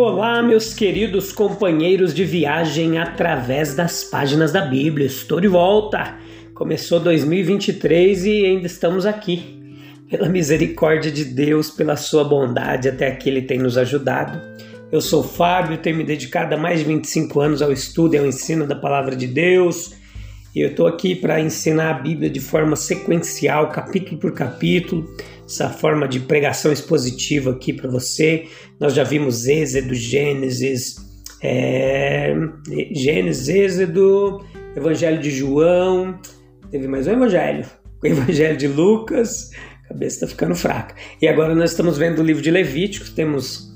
Olá, meus queridos companheiros de viagem através das páginas da Bíblia. Estou de volta. Começou 2023 e ainda estamos aqui. Pela misericórdia de Deus, pela sua bondade, até aqui Ele tem nos ajudado. Eu sou Fábio, tenho me dedicado há mais de 25 anos ao estudo e ao ensino da palavra de Deus. E eu estou aqui para ensinar a Bíblia de forma sequencial, capítulo por capítulo essa forma de pregação expositiva aqui para você. Nós já vimos Êxodo, Gênesis, é, Gênesis, Êxodo, Evangelho de João, teve mais um Evangelho, o Evangelho de Lucas, a cabeça está ficando fraca. E agora nós estamos vendo o livro de Levíticos, temos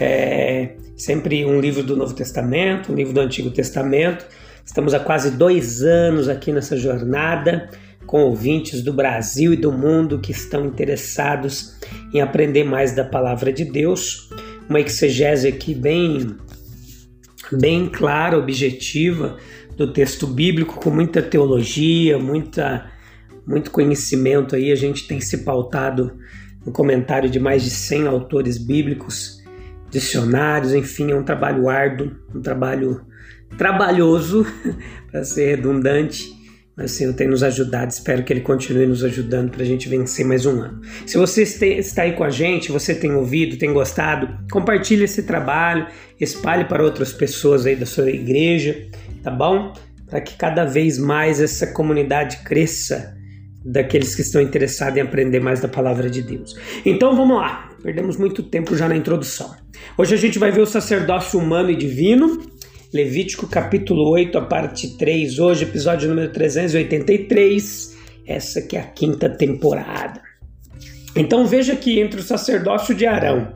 é, sempre um livro do Novo Testamento, um livro do Antigo Testamento. Estamos há quase dois anos aqui nessa jornada com ouvintes do Brasil e do mundo que estão interessados em aprender mais da palavra de Deus. Uma exegese aqui bem, bem clara, objetiva do texto bíblico, com muita teologia, muita, muito conhecimento aí. A gente tem se pautado no comentário de mais de 100 autores bíblicos, dicionários, enfim, é um trabalho árduo, um trabalho trabalhoso, para ser redundante, mas o Senhor tem nos ajudado, espero que Ele continue nos ajudando para a gente vencer mais um ano. Se você está aí com a gente, você tem ouvido, tem gostado, compartilhe esse trabalho, espalhe para outras pessoas aí da sua igreja, tá bom? Para que cada vez mais essa comunidade cresça daqueles que estão interessados em aprender mais da palavra de Deus. Então vamos lá, perdemos muito tempo já na introdução. Hoje a gente vai ver o sacerdócio humano e divino Levítico capítulo 8, a parte 3, hoje, episódio número 383, essa que é a quinta temporada. Então veja que entre o sacerdócio de Arão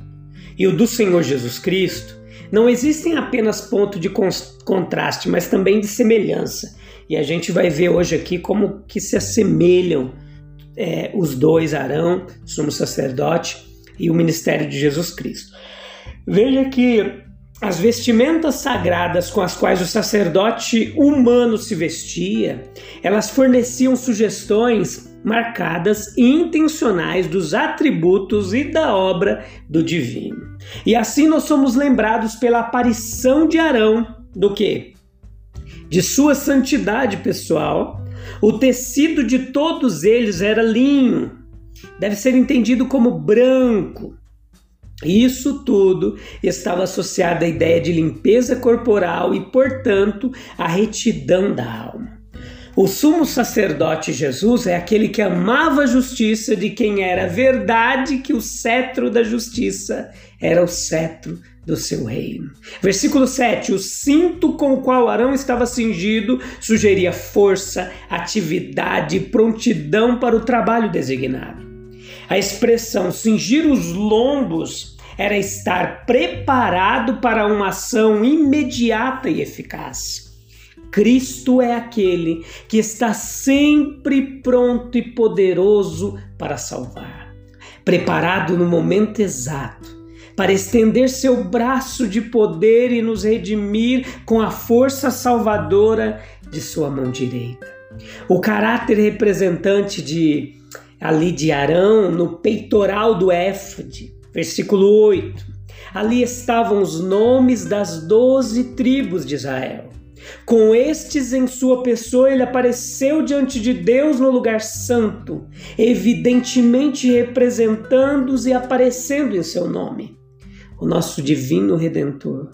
e o do Senhor Jesus Cristo, não existem apenas pontos de contraste, mas também de semelhança. E a gente vai ver hoje aqui como que se assemelham é, os dois, Arão, sumo sacerdote, e o ministério de Jesus Cristo. Veja que as vestimentas sagradas com as quais o sacerdote humano se vestia, elas forneciam sugestões marcadas e intencionais dos atributos e da obra do divino. E assim nós somos lembrados pela aparição de Arão do que? De sua santidade pessoal. O tecido de todos eles era linho. Deve ser entendido como branco, isso tudo estava associado à ideia de limpeza corporal e, portanto, à retidão da alma. O sumo sacerdote Jesus é aquele que amava a justiça de quem era verdade que o cetro da justiça era o cetro do seu reino. Versículo 7: O cinto com o qual Arão estava cingido sugeria força, atividade prontidão para o trabalho designado. A expressão cingir os lombos era estar preparado para uma ação imediata e eficaz. Cristo é aquele que está sempre pronto e poderoso para salvar, preparado no momento exato para estender seu braço de poder e nos redimir com a força salvadora de sua mão direita. O caráter representante de ali de Arão, no peitoral do éfode. Versículo 8. Ali estavam os nomes das doze tribos de Israel. Com estes em sua pessoa, ele apareceu diante de Deus no lugar santo, evidentemente representando-os e aparecendo em seu nome. O nosso divino redentor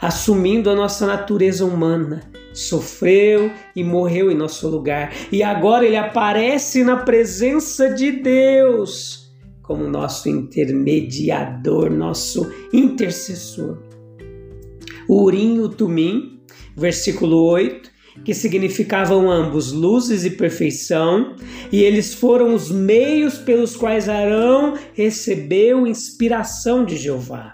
assumindo a nossa natureza humana, sofreu e morreu em nosso lugar, e agora ele aparece na presença de Deus como nosso intermediador, nosso intercessor. Urim e Tumim, versículo 8, que significavam ambos luzes e perfeição, e eles foram os meios pelos quais Arão recebeu inspiração de Jeová.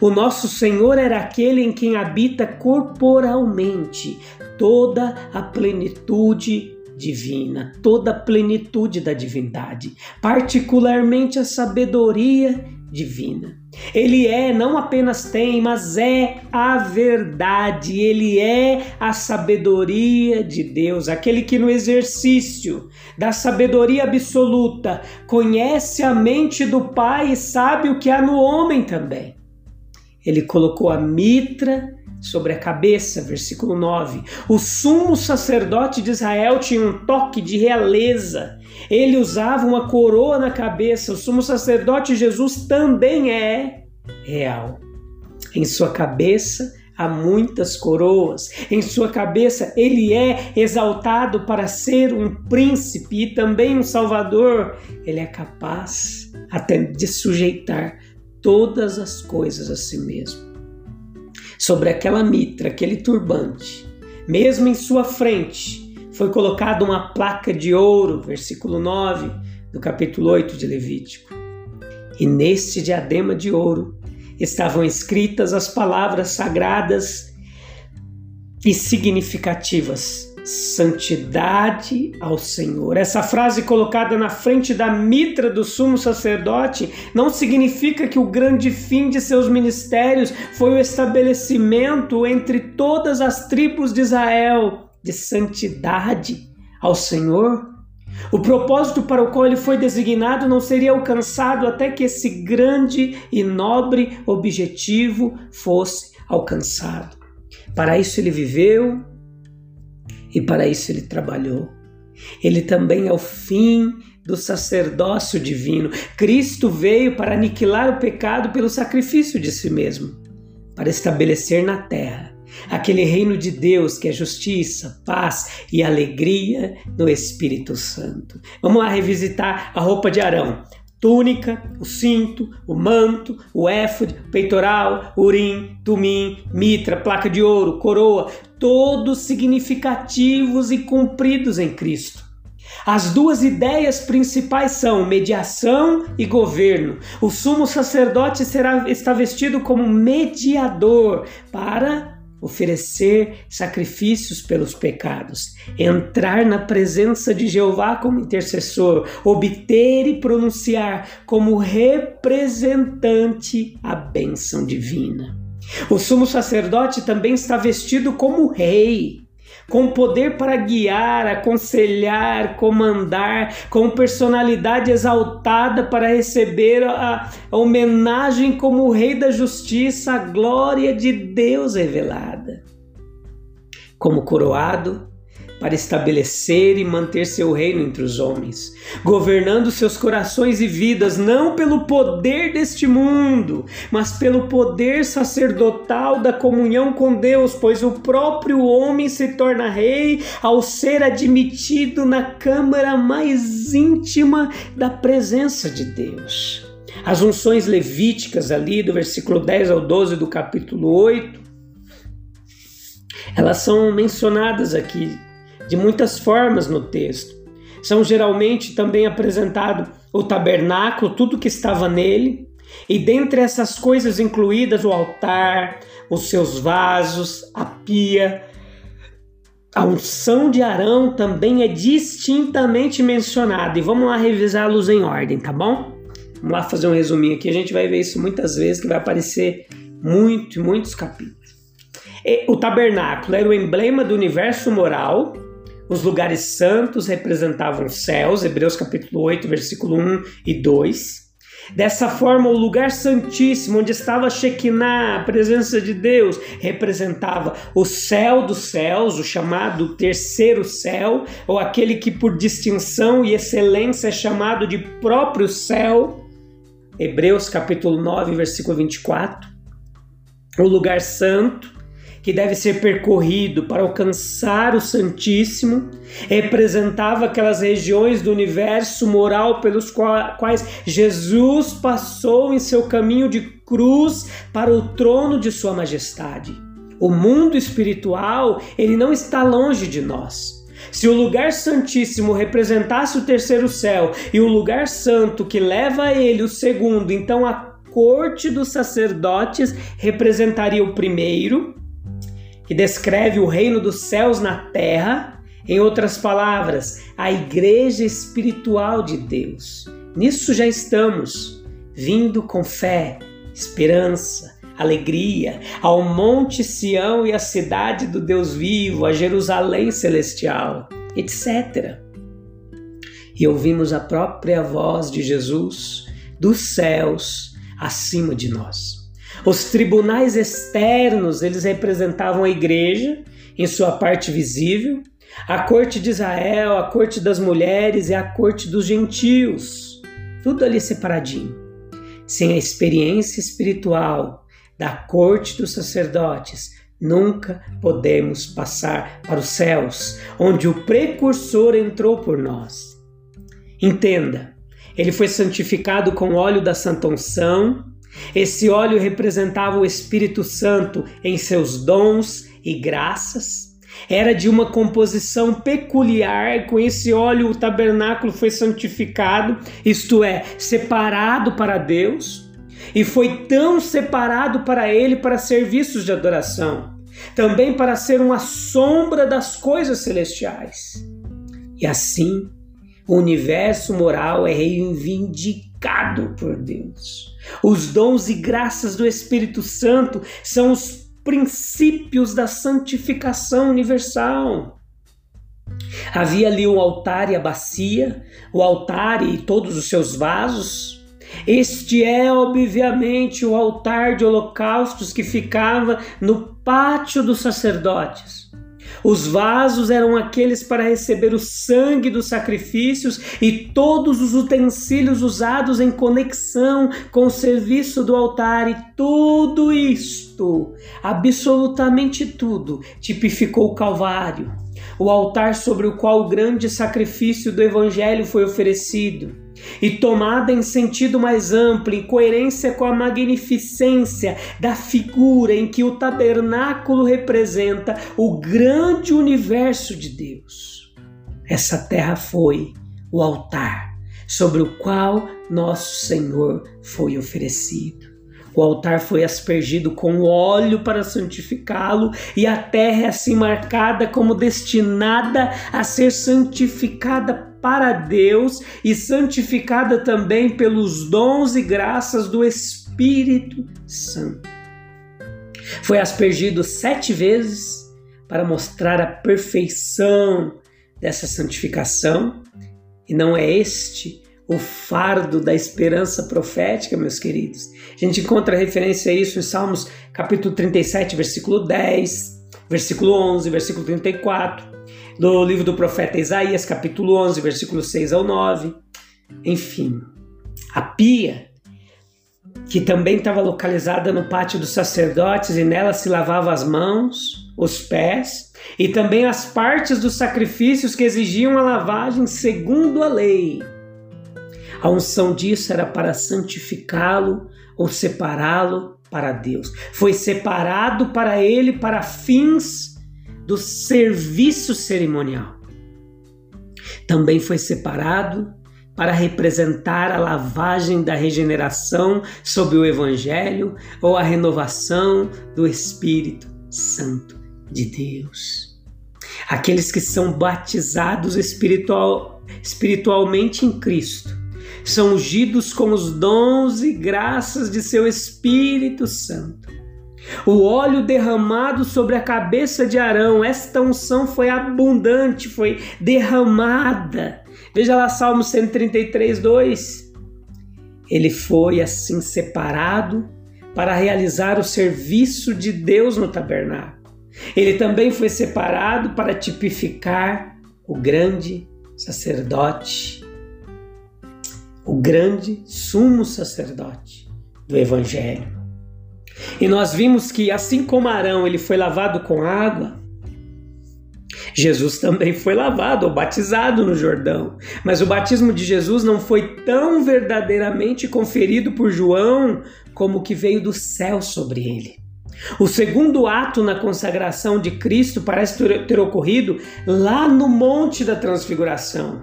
O nosso Senhor era aquele em quem habita corporalmente toda a plenitude divina, toda a plenitude da divindade, particularmente a sabedoria divina. Ele é, não apenas tem, mas é a verdade, ele é a sabedoria de Deus, aquele que no exercício da sabedoria absoluta conhece a mente do Pai e sabe o que há no homem também. Ele colocou a mitra sobre a cabeça, versículo 9. O sumo sacerdote de Israel tinha um toque de realeza. Ele usava uma coroa na cabeça. O sumo sacerdote Jesus também é real. Em sua cabeça há muitas coroas. Em sua cabeça ele é exaltado para ser um príncipe e também um salvador. Ele é capaz até de sujeitar todas as coisas a si mesmo sobre aquela mitra, aquele turbante, mesmo em sua frente, foi colocada uma placa de ouro, versículo 9 do capítulo 8 de Levítico. E neste diadema de ouro estavam escritas as palavras sagradas e significativas santidade ao Senhor. Essa frase colocada na frente da mitra do sumo sacerdote não significa que o grande fim de seus ministérios foi o estabelecimento entre todas as tribos de Israel de santidade ao Senhor. O propósito para o qual ele foi designado não seria alcançado até que esse grande e nobre objetivo fosse alcançado. Para isso ele viveu, e para isso ele trabalhou. Ele também é o fim do sacerdócio divino. Cristo veio para aniquilar o pecado pelo sacrifício de si mesmo, para estabelecer na terra aquele reino de Deus que é justiça, paz e alegria no Espírito Santo. Vamos lá revisitar a roupa de Arão túnica, o cinto, o manto, o éfode, peitoral, urim, tumim, mitra, placa de ouro, coroa, todos significativos e cumpridos em Cristo. As duas ideias principais são mediação e governo. O sumo sacerdote será está vestido como mediador para oferecer sacrifícios pelos pecados, entrar na presença de Jeová como intercessor, obter e pronunciar como representante a bênção divina. O sumo sacerdote também está vestido como rei com poder para guiar, aconselhar, comandar, com personalidade exaltada para receber a, homenagem como o Rei da Justiça, a glória de Deus revelada. Como coroado, para estabelecer e manter seu reino entre os homens, governando seus corações e vidas não pelo poder deste mundo, mas pelo poder sacerdotal da comunhão com Deus, pois o próprio homem se torna rei ao ser admitido na câmara mais íntima da presença de Deus. As unções levíticas ali do versículo 10 ao 12 do capítulo 8, elas são mencionadas aqui de muitas formas no texto. São geralmente também apresentado o tabernáculo, tudo que estava nele, e dentre essas coisas incluídas o altar, os seus vasos, a pia. A unção de Arão também é distintamente mencionada, e vamos lá revisá-los em ordem, tá bom? Vamos lá fazer um resuminho aqui, a gente vai ver isso muitas vezes, que vai aparecer muito, muitos capítulos. O tabernáculo era o emblema do universo moral, os lugares santos representavam os céus, Hebreus capítulo 8, versículo 1 e 2. Dessa forma, o lugar santíssimo, onde estava Shekinah, a presença de Deus, representava o céu dos céus, o chamado terceiro céu, ou aquele que por distinção e excelência é chamado de próprio céu. Hebreus capítulo 9, versículo 24. O lugar santo, que deve ser percorrido para alcançar o Santíssimo, representava aquelas regiões do universo moral pelos quais Jesus passou em seu caminho de cruz para o trono de Sua Majestade. O mundo espiritual, ele não está longe de nós. Se o lugar santíssimo representasse o terceiro céu e o lugar santo que leva a ele o segundo, então a corte dos sacerdotes representaria o primeiro, que descreve o reino dos céus na terra. Em outras palavras, a igreja espiritual de Deus. Nisso já estamos, vindo com fé, esperança, alegria ao Monte Sião e à cidade do Deus vivo, a Jerusalém celestial, etc. E ouvimos a própria voz de Jesus dos céus acima de nós. Os tribunais externos, eles representavam a igreja em sua parte visível, a corte de Israel, a corte das mulheres e a corte dos gentios. Tudo ali separadinho. Sem a experiência espiritual da corte dos sacerdotes, nunca podemos passar para os céus, onde o precursor entrou por nós. Entenda, ele foi santificado com óleo da santa unção. Esse óleo representava o Espírito Santo em seus dons e graças. Era de uma composição peculiar, com esse óleo o tabernáculo foi santificado, isto é, separado para Deus, e foi tão separado para ele para serviços de adoração, também para ser uma sombra das coisas celestiais. E assim, o universo moral é reivindicado por Deus. Os dons e graças do Espírito Santo são os princípios da santificação universal. Havia ali o altar e a bacia, o altar e todos os seus vasos. Este é, obviamente, o altar de holocaustos que ficava no pátio dos sacerdotes. Os vasos eram aqueles para receber o sangue dos sacrifícios e todos os utensílios usados em conexão com o serviço do altar, e tudo isto, absolutamente tudo, tipificou o Calvário, o altar sobre o qual o grande sacrifício do Evangelho foi oferecido e tomada em sentido mais amplo, em coerência com a magnificência da figura em que o tabernáculo representa o grande universo de Deus. Essa terra foi o altar sobre o qual nosso Senhor foi oferecido. O altar foi aspergido com óleo para santificá-lo, e a terra é assim marcada como destinada a ser santificada para Deus e santificada também pelos dons e graças do Espírito Santo. Foi aspergido sete vezes para mostrar a perfeição dessa santificação, e não é este o fardo da esperança profética, meus queridos. A gente encontra referência a isso em Salmos capítulo 37, versículo 10, versículo 11, versículo 34 do livro do profeta Isaías, capítulo 11, versículo 6 ao 9. Enfim, a pia, que também estava localizada no pátio dos sacerdotes e nela se lavava as mãos, os pés e também as partes dos sacrifícios que exigiam a lavagem segundo a lei. A unção disso era para santificá-lo ou separá-lo para Deus. Foi separado para ele para fins do serviço cerimonial. Também foi separado para representar a lavagem da regeneração sob o Evangelho ou a renovação do Espírito Santo de Deus. Aqueles que são batizados espiritual, espiritualmente em Cristo são ungidos com os dons e graças de seu Espírito Santo o óleo derramado sobre a cabeça de Arão, esta unção foi abundante, foi derramada. Veja lá Salmo 133, 2. Ele foi assim separado para realizar o serviço de Deus no tabernáculo. Ele também foi separado para tipificar o grande sacerdote, o grande sumo sacerdote do Evangelho. E nós vimos que assim como Arão ele foi lavado com água, Jesus também foi lavado ou batizado no Jordão. Mas o batismo de Jesus não foi tão verdadeiramente conferido por João como que veio do céu sobre ele. O segundo ato na consagração de Cristo parece ter ocorrido lá no Monte da Transfiguração.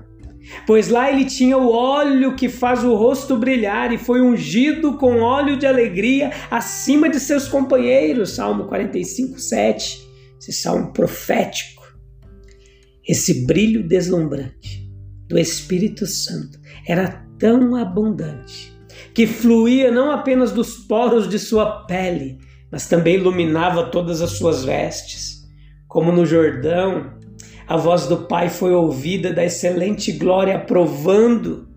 Pois lá ele tinha o óleo que faz o rosto brilhar e foi ungido com óleo de alegria acima de seus companheiros. Salmo 45, 7. Esse salmo profético. Esse brilho deslumbrante do Espírito Santo era tão abundante que fluía não apenas dos poros de sua pele, mas também iluminava todas as suas vestes. Como no Jordão, a voz do Pai foi ouvida da excelente glória, provando.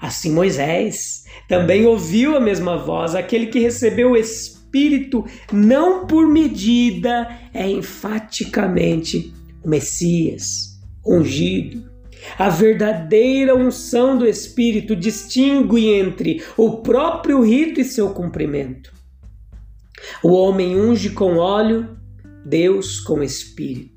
Assim Moisés também ouviu a mesma voz, aquele que recebeu o Espírito não por medida, é enfaticamente o Messias, ungido. A verdadeira unção do Espírito distingue entre o próprio rito e seu cumprimento. O homem unge com óleo, Deus com Espírito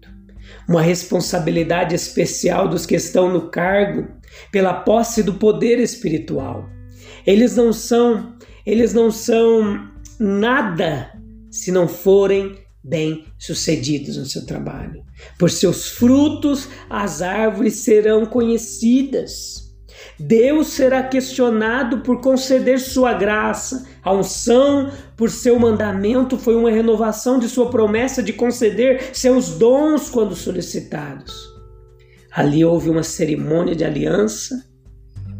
uma responsabilidade especial dos que estão no cargo pela posse do poder espiritual. Eles não são, eles não são nada se não forem bem-sucedidos no seu trabalho. Por seus frutos as árvores serão conhecidas. Deus será questionado por conceder sua graça. A unção por seu mandamento foi uma renovação de sua promessa de conceder seus dons quando solicitados. Ali houve uma cerimônia de aliança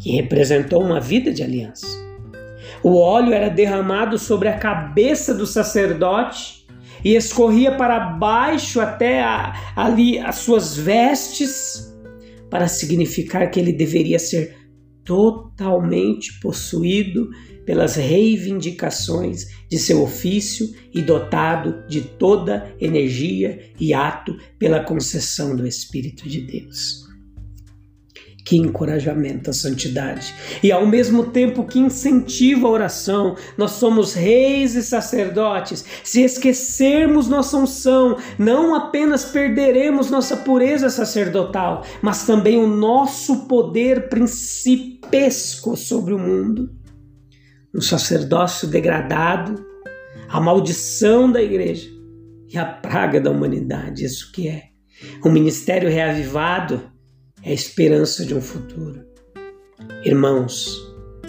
que representou uma vida de aliança. O óleo era derramado sobre a cabeça do sacerdote e escorria para baixo até a, ali as suas vestes, para significar que ele deveria ser totalmente possuído pelas reivindicações de seu ofício e dotado de toda energia e ato pela concessão do Espírito de Deus. Que encorajamento à santidade! E ao mesmo tempo que incentiva a oração, nós somos reis e sacerdotes. Se esquecermos nossa unção, não apenas perderemos nossa pureza sacerdotal, mas também o nosso poder principesco sobre o mundo. Um sacerdócio degradado, a maldição da igreja e a praga da humanidade. Isso que é. Um ministério reavivado é a esperança de um futuro. Irmãos,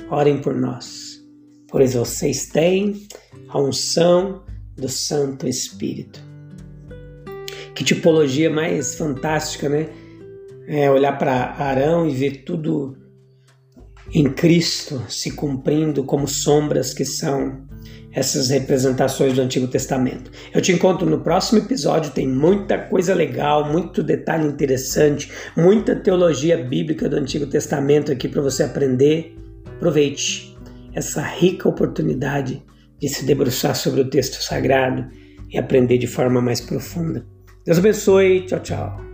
orem por nós, pois vocês têm a unção do Santo Espírito. Que tipologia mais fantástica, né? É olhar para Arão e ver tudo em Cristo se cumprindo como sombras que são essas representações do Antigo Testamento. Eu te encontro no próximo episódio, tem muita coisa legal, muito detalhe interessante, muita teologia bíblica do Antigo Testamento aqui para você aprender. Aproveite essa rica oportunidade de se debruçar sobre o texto sagrado e aprender de forma mais profunda. Deus abençoe. Tchau, tchau.